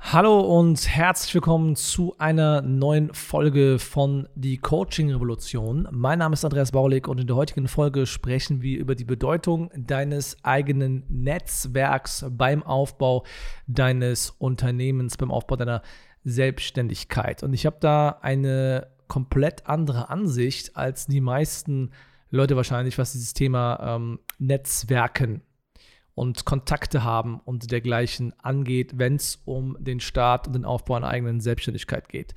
Hallo und herzlich willkommen zu einer neuen Folge von Die Coaching Revolution. Mein Name ist Andreas Baulig und in der heutigen Folge sprechen wir über die Bedeutung deines eigenen Netzwerks beim Aufbau deines Unternehmens, beim Aufbau deiner Selbstständigkeit. Und ich habe da eine komplett andere Ansicht als die meisten Leute wahrscheinlich, was dieses Thema ähm, Netzwerken und Kontakte haben und dergleichen angeht, wenn es um den Start und den Aufbau einer eigenen Selbstständigkeit geht.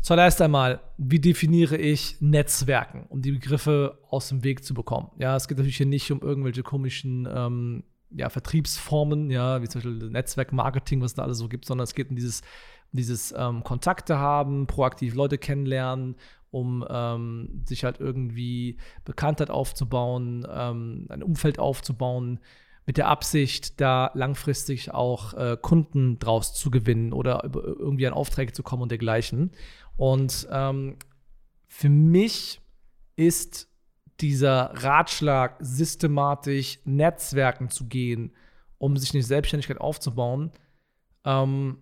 Zuerst einmal, wie definiere ich Netzwerken, um die Begriffe aus dem Weg zu bekommen? Ja, es geht natürlich hier nicht um irgendwelche komischen ähm, ja, Vertriebsformen, ja, wie zum Beispiel Netzwerkmarketing, was es da alles so gibt, sondern es geht um dieses, dieses ähm, Kontakte haben, proaktiv Leute kennenlernen, um ähm, sich halt irgendwie Bekanntheit aufzubauen, ähm, ein Umfeld aufzubauen, mit der Absicht, da langfristig auch äh, Kunden draus zu gewinnen oder irgendwie an Aufträge zu kommen und dergleichen. Und ähm, für mich ist dieser Ratschlag, systematisch Netzwerken zu gehen, um sich eine Selbstständigkeit aufzubauen, ähm,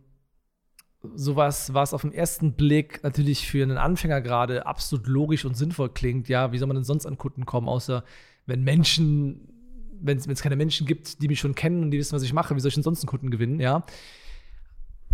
sowas, was auf den ersten Blick natürlich für einen Anfänger gerade absolut logisch und sinnvoll klingt. Ja, wie soll man denn sonst an Kunden kommen, außer wenn Menschen wenn es keine Menschen gibt, die mich schon kennen und die wissen, was ich mache, wie soll ich denn sonst einen Kunden gewinnen, ja?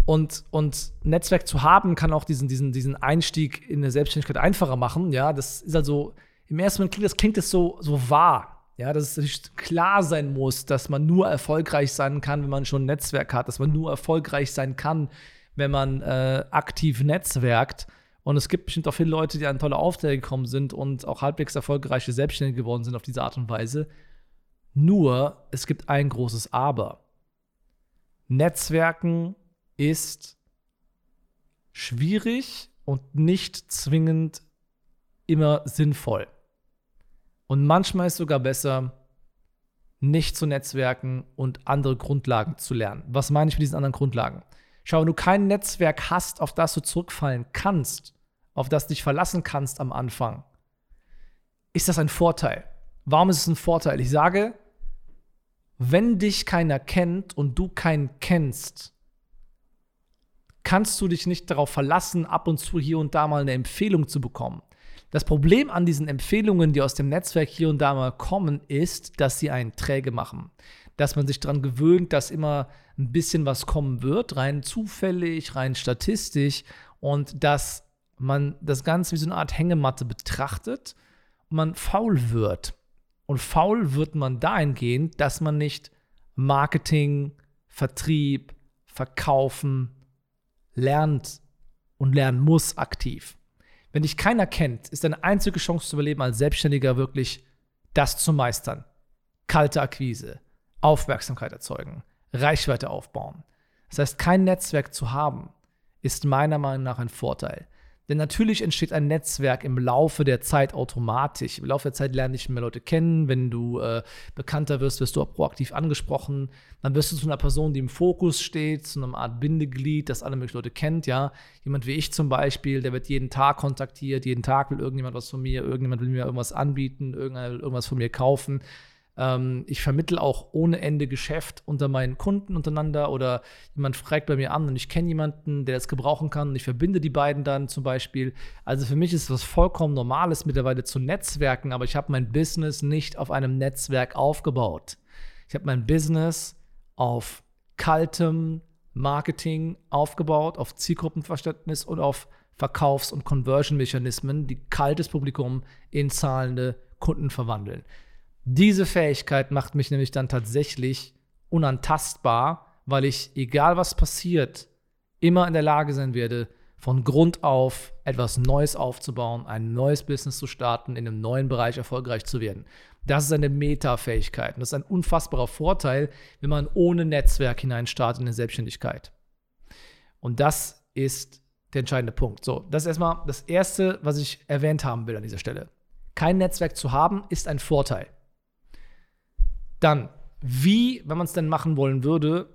Und, und Netzwerk zu haben, kann auch diesen, diesen, diesen Einstieg in eine Selbstständigkeit einfacher machen, ja? Das ist also, im ersten Moment klingt das, klingt das so, so wahr, ja? Dass es klar sein muss, dass man nur erfolgreich sein kann, wenn man schon ein Netzwerk hat, dass man nur erfolgreich sein kann, wenn man äh, aktiv netzwerkt. Und es gibt bestimmt auch viele Leute, die an tolle Aufträge gekommen sind und auch halbwegs erfolgreiche Selbstständige geworden sind auf diese Art und Weise. Nur, es gibt ein großes Aber. Netzwerken ist schwierig und nicht zwingend immer sinnvoll. Und manchmal ist es sogar besser, nicht zu netzwerken und andere Grundlagen zu lernen. Was meine ich mit diesen anderen Grundlagen? Schau, wenn du kein Netzwerk hast, auf das du zurückfallen kannst, auf das du dich verlassen kannst am Anfang, ist das ein Vorteil. Warum ist es ein Vorteil? Ich sage, wenn dich keiner kennt und du keinen kennst, kannst du dich nicht darauf verlassen, ab und zu hier und da mal eine Empfehlung zu bekommen. Das Problem an diesen Empfehlungen, die aus dem Netzwerk hier und da mal kommen, ist, dass sie einen träge machen. Dass man sich daran gewöhnt, dass immer ein bisschen was kommen wird, rein zufällig, rein statistisch und dass man das Ganze wie so eine Art Hängematte betrachtet und man faul wird. Und faul wird man dahingehend, dass man nicht Marketing, Vertrieb, Verkaufen lernt und lernen muss aktiv. Wenn dich keiner kennt, ist deine einzige Chance zu überleben als Selbstständiger wirklich das zu meistern. Kalte Akquise, Aufmerksamkeit erzeugen, Reichweite aufbauen. Das heißt, kein Netzwerk zu haben, ist meiner Meinung nach ein Vorteil. Denn natürlich entsteht ein Netzwerk im Laufe der Zeit automatisch. Im Laufe der Zeit lernen dich mehr Leute kennen. Wenn du äh, bekannter wirst, wirst du auch proaktiv angesprochen. Dann wirst du zu einer Person, die im Fokus steht, zu einer Art Bindeglied, das alle möglichen Leute kennt. Ja, jemand wie ich zum Beispiel, der wird jeden Tag kontaktiert. Jeden Tag will irgendjemand was von mir, irgendjemand will mir irgendwas anbieten, irgendjemand will irgendwas von mir kaufen. Ähm, ich vermittle auch ohne Ende Geschäft unter meinen Kunden untereinander oder jemand fragt bei mir an und ich kenne jemanden, der das gebrauchen kann und ich verbinde die beiden dann zum Beispiel. Also für mich ist was vollkommen Normales mittlerweile zu netzwerken, aber ich habe mein Business nicht auf einem Netzwerk aufgebaut. Ich habe mein Business auf kaltem Marketing aufgebaut, auf Zielgruppenverständnis und auf Verkaufs- und Conversion-Mechanismen, die kaltes Publikum in zahlende Kunden verwandeln. Diese Fähigkeit macht mich nämlich dann tatsächlich unantastbar, weil ich, egal was passiert, immer in der Lage sein werde, von Grund auf etwas Neues aufzubauen, ein neues Business zu starten, in einem neuen Bereich erfolgreich zu werden. Das ist eine Meta-Fähigkeit. Und das ist ein unfassbarer Vorteil, wenn man ohne Netzwerk hineinstartet in eine Selbstständigkeit. Und das ist der entscheidende Punkt. So, das ist erstmal das Erste, was ich erwähnt haben will an dieser Stelle. Kein Netzwerk zu haben, ist ein Vorteil. Dann, wie, wenn man es denn machen wollen würde,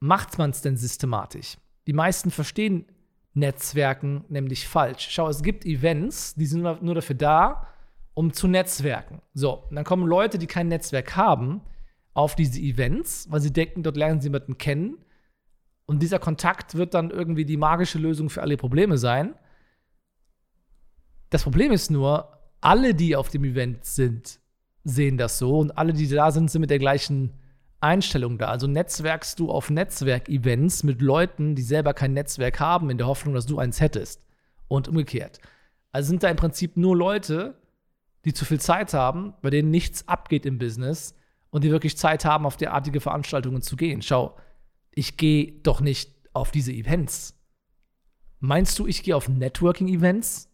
macht man es denn systematisch? Die meisten verstehen Netzwerken nämlich falsch. Schau, es gibt Events, die sind nur dafür da, um zu netzwerken. So, und dann kommen Leute, die kein Netzwerk haben, auf diese Events, weil sie denken, dort lernen sie jemanden kennen. Und dieser Kontakt wird dann irgendwie die magische Lösung für alle Probleme sein. Das Problem ist nur, alle, die auf dem Event sind, sehen das so und alle, die da sind, sind mit der gleichen Einstellung da. Also netzwerkst du auf Netzwerkevents mit Leuten, die selber kein Netzwerk haben, in der Hoffnung, dass du eins hättest. Und umgekehrt. Also sind da im Prinzip nur Leute, die zu viel Zeit haben, bei denen nichts abgeht im Business und die wirklich Zeit haben, auf derartige Veranstaltungen zu gehen. Schau, ich gehe doch nicht auf diese Events. Meinst du, ich gehe auf Networking-Events?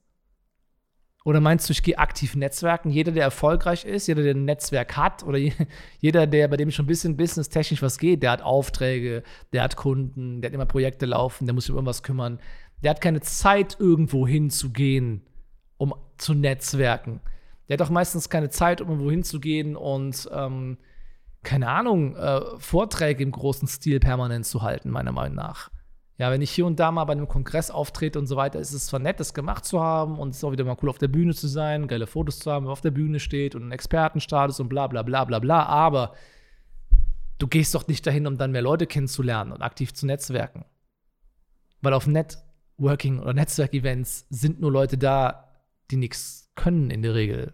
Oder meinst du, ich gehe aktiv netzwerken? Jeder, der erfolgreich ist, jeder, der ein Netzwerk hat oder jeder, der bei dem schon ein bisschen businesstechnisch was geht, der hat Aufträge, der hat Kunden, der hat immer Projekte laufen, der muss sich um irgendwas kümmern. Der hat keine Zeit, irgendwo hinzugehen, um zu netzwerken. Der hat auch meistens keine Zeit, um irgendwo hinzugehen und, ähm, keine Ahnung, äh, Vorträge im großen Stil permanent zu halten, meiner Meinung nach. Ja, wenn ich hier und da mal bei einem Kongress auftrete und so weiter, ist es zwar nett, das gemacht zu haben und es ist auch wieder mal cool, auf der Bühne zu sein, geile Fotos zu haben, wer auf der Bühne steht und einen Expertenstatus und bla bla bla bla bla, aber du gehst doch nicht dahin, um dann mehr Leute kennenzulernen und aktiv zu netzwerken. Weil auf Networking oder Netzwerkevents sind nur Leute da, die nichts können in der Regel.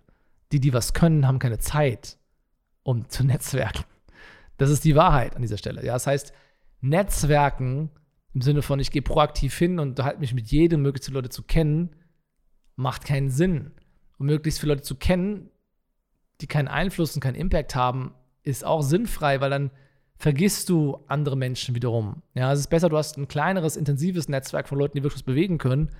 Die, die was können, haben keine Zeit, um zu netzwerken. Das ist die Wahrheit an dieser Stelle. Ja, das heißt, Netzwerken im Sinne von, ich gehe proaktiv hin und halte mich mit jedem, möglichst viele Leute zu kennen, macht keinen Sinn. Und möglichst viele Leute zu kennen, die keinen Einfluss und keinen Impact haben, ist auch sinnfrei, weil dann vergisst du andere Menschen wiederum. Ja, es ist besser, du hast ein kleineres, intensives Netzwerk von Leuten, die wirklich was bewegen können,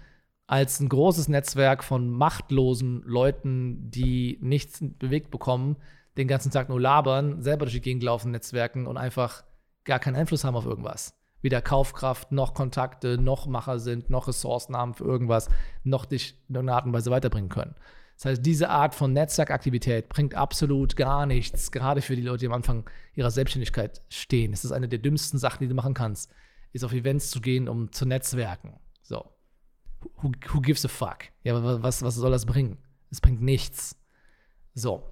als ein großes Netzwerk von machtlosen Leuten, die nichts bewegt bekommen, den ganzen Tag nur labern, selber durch die Gegend laufen, Netzwerken und einfach gar keinen Einfluss haben auf irgendwas weder Kaufkraft noch Kontakte noch Macher sind, noch Ressourcen haben für irgendwas, noch dich in irgendeiner Art und Weise weiterbringen können. Das heißt, diese Art von Netzwerkaktivität bringt absolut gar nichts, gerade für die Leute, die am Anfang ihrer Selbstständigkeit stehen. Es ist eine der dümmsten Sachen, die du machen kannst, ist auf Events zu gehen, um zu netzwerken. So. Who, who gives a fuck? Ja, was, was soll das bringen? Es bringt nichts. So.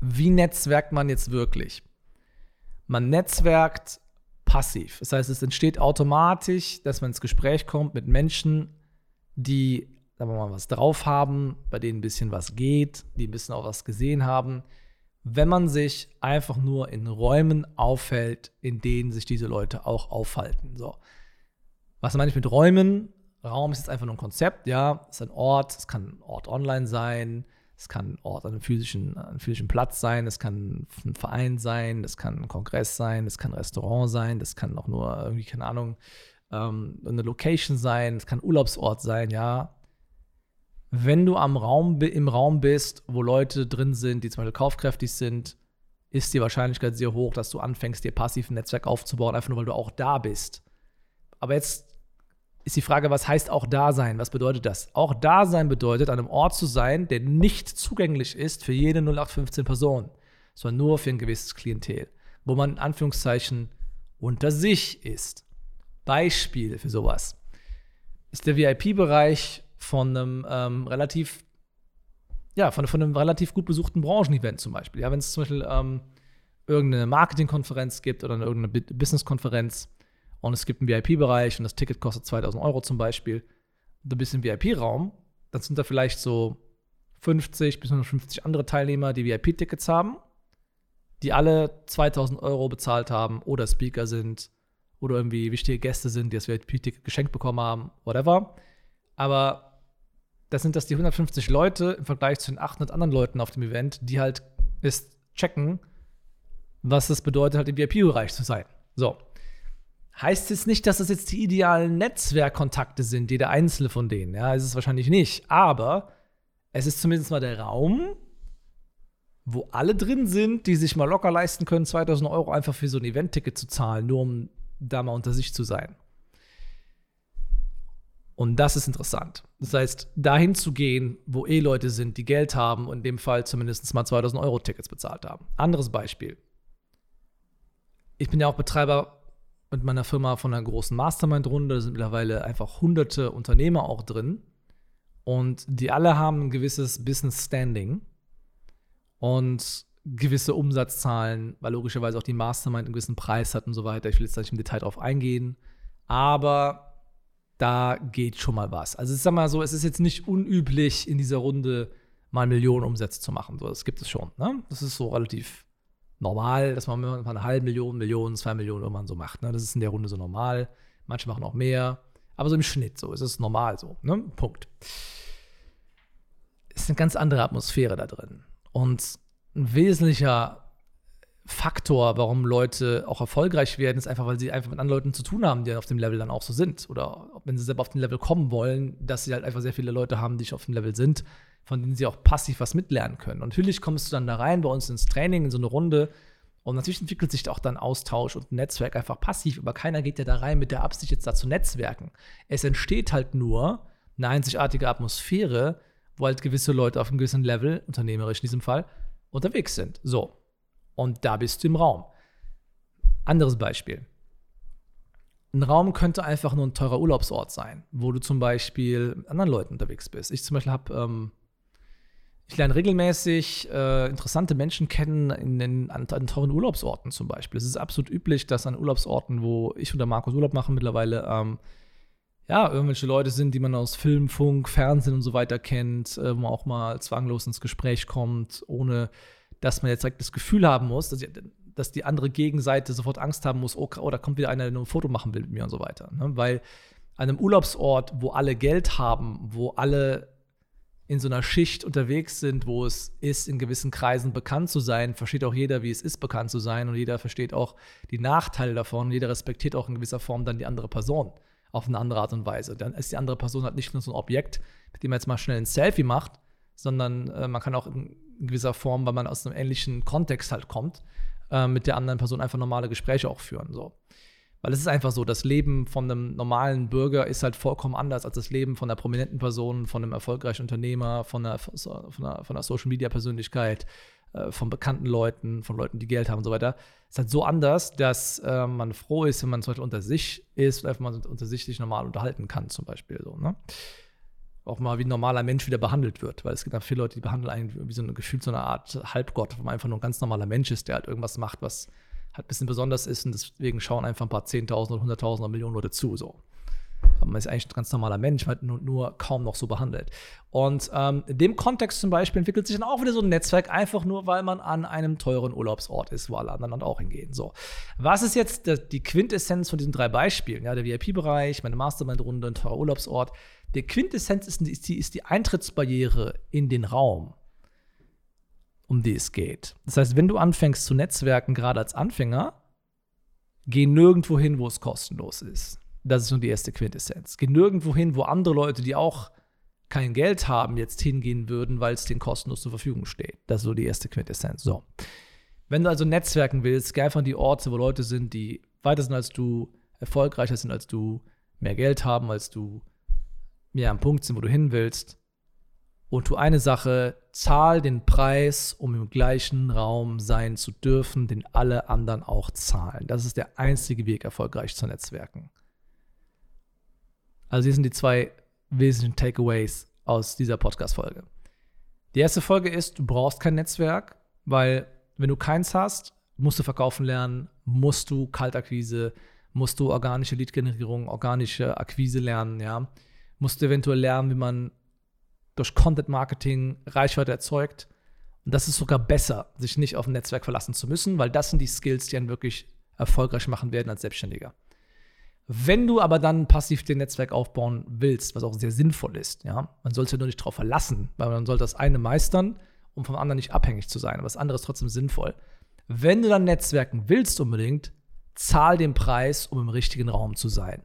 Wie netzwerkt man jetzt wirklich? Man netzwerkt passiv. Das heißt, es entsteht automatisch, dass man ins Gespräch kommt mit Menschen, die, sagen wir mal, was drauf haben, bei denen ein bisschen was geht, die ein bisschen auch was gesehen haben. Wenn man sich einfach nur in Räumen aufhält, in denen sich diese Leute auch aufhalten. So. Was meine ich mit Räumen? Raum ist jetzt einfach nur ein Konzept, ja. Es ist ein Ort, es kann ein Ort online sein, es kann ein Ort an einem physischen, einem physischen Platz sein, es kann ein Verein sein, es kann ein Kongress sein, es kann ein Restaurant sein, das kann auch nur irgendwie, keine Ahnung, ähm, eine Location sein, es kann Urlaubsort sein, ja. Wenn du am Raum, im Raum bist, wo Leute drin sind, die zum Beispiel kaufkräftig sind, ist die Wahrscheinlichkeit sehr hoch, dass du anfängst, dir passiv ein Netzwerk aufzubauen, einfach nur weil du auch da bist. Aber jetzt ist die Frage, was heißt auch da sein? Was bedeutet das? Auch da sein bedeutet, an einem Ort zu sein, der nicht zugänglich ist für jede 0815 Person, sondern nur für ein gewisses Klientel, wo man in Anführungszeichen unter sich ist. Beispiel für sowas ist der VIP-Bereich von einem ähm, relativ, ja, von, von, einem relativ gut besuchten Branchenevent zum Beispiel. Ja, wenn es zum Beispiel ähm, irgendeine Marketingkonferenz gibt oder irgendeine Businesskonferenz, und es gibt einen VIP-Bereich und das Ticket kostet 2000 Euro zum Beispiel, du bist im VIP-Raum, dann sind da vielleicht so 50 bis 150 andere Teilnehmer, die VIP-Tickets haben, die alle 2000 Euro bezahlt haben oder Speaker sind oder irgendwie wichtige Gäste sind, die das VIP-Ticket geschenkt bekommen haben, whatever. Aber das sind das die 150 Leute im Vergleich zu den 800 anderen Leuten auf dem Event, die halt es checken, was es bedeutet, halt im VIP-Bereich zu sein. So. Heißt es nicht, dass das jetzt die idealen Netzwerkkontakte sind, jeder einzelne von denen. Ja, ist es wahrscheinlich nicht. Aber es ist zumindest mal der Raum, wo alle drin sind, die sich mal locker leisten können, 2000 Euro einfach für so ein Event-Ticket zu zahlen, nur um da mal unter sich zu sein. Und das ist interessant. Das heißt, dahin zu gehen, wo eh Leute sind, die Geld haben und in dem Fall zumindest mal 2000 Euro Tickets bezahlt haben. Anderes Beispiel. Ich bin ja auch Betreiber mit meiner Firma von einer großen Mastermind-Runde. Da sind mittlerweile einfach hunderte Unternehmer auch drin. Und die alle haben ein gewisses Business Standing und gewisse Umsatzzahlen, weil logischerweise auch die Mastermind einen gewissen Preis hat und so weiter. Ich will jetzt nicht im Detail drauf eingehen. Aber da geht schon mal was. Also ich sag mal so, es ist jetzt nicht unüblich, in dieser Runde mal Millionen Umsätze zu machen. So, das gibt es schon. Ne? Das ist so relativ normal, dass man mal eine halbe Million, Millionen, zwei Millionen irgendwann so macht. Ne? Das ist in der Runde so normal. Manche machen auch mehr. Aber so im Schnitt so. Es ist normal so. Ne? Punkt. Es ist eine ganz andere Atmosphäre da drin. Und ein wesentlicher Faktor, warum Leute auch erfolgreich werden, ist einfach, weil sie einfach mit anderen Leuten zu tun haben, die auf dem Level dann auch so sind. Oder wenn sie selber auf dem Level kommen wollen, dass sie halt einfach sehr viele Leute haben, die auf dem Level sind, von denen sie auch passiv was mitlernen können. Und natürlich kommst du dann da rein bei uns ins Training, in so eine Runde. Und natürlich entwickelt sich auch dann Austausch und Netzwerk einfach passiv, aber keiner geht ja da rein mit der Absicht, jetzt da zu netzwerken. Es entsteht halt nur eine einzigartige Atmosphäre, wo halt gewisse Leute auf einem gewissen Level, unternehmerisch in diesem Fall, unterwegs sind. So. Und da bist du im Raum. Anderes Beispiel. Ein Raum könnte einfach nur ein teurer Urlaubsort sein, wo du zum Beispiel mit anderen Leuten unterwegs bist. Ich zum Beispiel habe, ähm, ich lerne regelmäßig äh, interessante Menschen kennen in den, an, an, teuren Urlaubsorten zum Beispiel. Es ist absolut üblich, dass an Urlaubsorten, wo ich und der Markus Urlaub machen mittlerweile, ähm, ja, irgendwelche Leute sind, die man aus Film, Funk, Fernsehen und so weiter kennt, äh, wo man auch mal zwanglos ins Gespräch kommt, ohne dass man jetzt direkt das Gefühl haben muss, dass, dass die andere Gegenseite sofort Angst haben muss, oh, oh, da kommt wieder einer, der nur ein Foto machen will mit mir und so weiter. Ne? Weil an einem Urlaubsort, wo alle Geld haben, wo alle in so einer Schicht unterwegs sind, wo es ist, in gewissen Kreisen bekannt zu sein, versteht auch jeder, wie es ist, bekannt zu sein und jeder versteht auch die Nachteile davon und jeder respektiert auch in gewisser Form dann die andere Person auf eine andere Art und Weise. Dann ist die andere Person halt nicht nur so ein Objekt, mit dem man jetzt mal schnell ein Selfie macht, sondern äh, man kann auch gewisser Form, weil man aus einem ähnlichen Kontext halt kommt, äh, mit der anderen Person einfach normale Gespräche auch führen. So. Weil es ist einfach so, das Leben von einem normalen Bürger ist halt vollkommen anders als das Leben von einer prominenten Person, von einem erfolgreichen Unternehmer, von einer, von einer, von einer Social Media Persönlichkeit, äh, von bekannten Leuten, von Leuten, die Geld haben und so weiter. Es ist halt so anders, dass äh, man froh ist, wenn man zum Beispiel unter sich ist, oder einfach mal unter sich sich normal unterhalten kann, zum Beispiel. So, ne? Auch mal wie ein normaler Mensch wieder behandelt wird. Weil es gibt ja viele Leute, die behandeln einen wie so ein Gefühl, so eine Art Halbgott, wo man einfach nur ein ganz normaler Mensch ist, der halt irgendwas macht, was halt ein bisschen besonders ist und deswegen schauen einfach ein paar Zehntausend oder Hunderttausend oder Millionen Leute zu. So. Man ist eigentlich ein ganz normaler Mensch, hat nur, nur kaum noch so behandelt. Und ähm, in dem Kontext zum Beispiel entwickelt sich dann auch wieder so ein Netzwerk, einfach nur, weil man an einem teuren Urlaubsort ist, wo alle anderen auch hingehen. So. Was ist jetzt die Quintessenz von diesen drei Beispielen? Ja, der VIP-Bereich, meine Mastermind-Runde, ein teurer Urlaubsort. Der Quintessenz ist, ist, die, ist die Eintrittsbarriere in den Raum, um die es geht. Das heißt, wenn du anfängst zu netzwerken, gerade als Anfänger, geh nirgendwo hin, wo es kostenlos ist. Das ist nur die erste Quintessenz. Geh nirgendwo hin, wo andere Leute, die auch kein Geld haben, jetzt hingehen würden, weil es denen kostenlos zur Verfügung steht. Das ist so die erste Quintessenz. So. Wenn du also netzwerken willst, geh einfach an die Orte, wo Leute sind, die weiter sind als du, erfolgreicher sind als du, mehr Geld haben als du, mehr am Punkt sind, wo du hin willst. Und tu eine Sache, zahl den Preis, um im gleichen Raum sein zu dürfen, den alle anderen auch zahlen. Das ist der einzige Weg, erfolgreich zu netzwerken. Also hier sind die zwei wesentlichen Takeaways aus dieser Podcast-Folge. Die erste Folge ist, du brauchst kein Netzwerk, weil wenn du keins hast, musst du verkaufen lernen, musst du Kaltakquise, musst du organische Lead-Generierung, organische Akquise lernen, ja musst du eventuell lernen, wie man durch Content Marketing Reichweite erzeugt. Und das ist sogar besser, sich nicht auf ein Netzwerk verlassen zu müssen, weil das sind die Skills, die einen wirklich erfolgreich machen werden als Selbstständiger. Wenn du aber dann passiv den Netzwerk aufbauen willst, was auch sehr sinnvoll ist, ja, man sollte nur nicht darauf verlassen, weil man soll das eine meistern, um vom anderen nicht abhängig zu sein, aber das andere ist trotzdem sinnvoll. Wenn du dann Netzwerken willst unbedingt, zahl den Preis, um im richtigen Raum zu sein.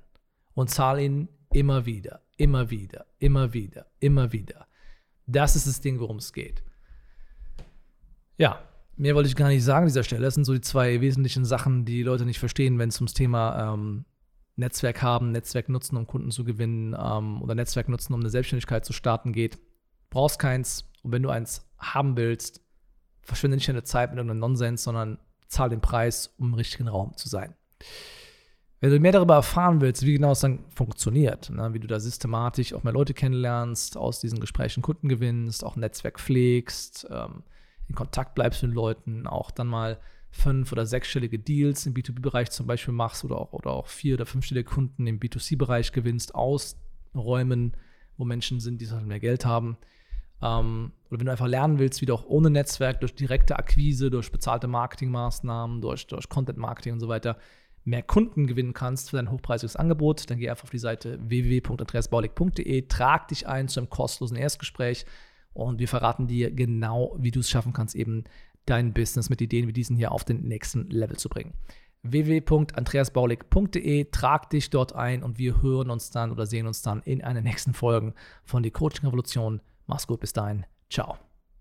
Und zahl ihn immer wieder, immer wieder, immer wieder, immer wieder. Das ist das Ding, worum es geht. Ja, mehr wollte ich gar nicht sagen an dieser Stelle. Das sind so die zwei wesentlichen Sachen, die, die Leute nicht verstehen, wenn es ums Thema ähm, Netzwerk haben, Netzwerk nutzen, um Kunden zu gewinnen ähm, oder Netzwerk nutzen, um eine Selbstständigkeit zu starten geht. Brauchst keins. Und wenn du eins haben willst, verschwende nicht deine Zeit mit irgendeinem Nonsens, sondern zahl den Preis, um im richtigen Raum zu sein. Wenn du mehr darüber erfahren willst, wie genau es dann funktioniert, ne, wie du da systematisch auch mehr Leute kennenlernst, aus diesen Gesprächen Kunden gewinnst, auch ein Netzwerk pflegst, ähm, in Kontakt bleibst mit Leuten, auch dann mal fünf- oder sechsstellige Deals im B2B-Bereich zum Beispiel machst oder auch, oder auch vier- oder fünfstellige Kunden im B2C-Bereich gewinnst aus Räumen, wo Menschen sind, die mehr Geld haben, ähm, oder wenn du einfach lernen willst, wie du auch ohne Netzwerk, durch direkte Akquise, durch bezahlte Marketingmaßnahmen, durch, durch Content-Marketing und so weiter, mehr Kunden gewinnen kannst für dein hochpreisiges Angebot, dann geh einfach auf die Seite www.andreasbaulig.de, trag dich ein zu einem kostenlosen Erstgespräch und wir verraten dir genau, wie du es schaffen kannst, eben dein Business mit Ideen wie diesen hier auf den nächsten Level zu bringen www.andreasbaulig.de, trag dich dort ein und wir hören uns dann oder sehen uns dann in einer nächsten Folge von die Coaching Revolution Mach's gut, bis dahin. Ciao.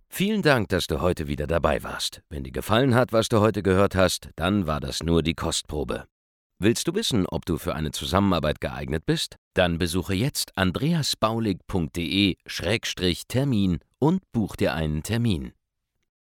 Vielen Dank, dass du heute wieder dabei warst. Wenn dir gefallen hat, was du heute gehört hast, dann war das nur die Kostprobe. Willst du wissen, ob du für eine Zusammenarbeit geeignet bist? Dann besuche jetzt andreasbaulig.de-termin und buch dir einen Termin.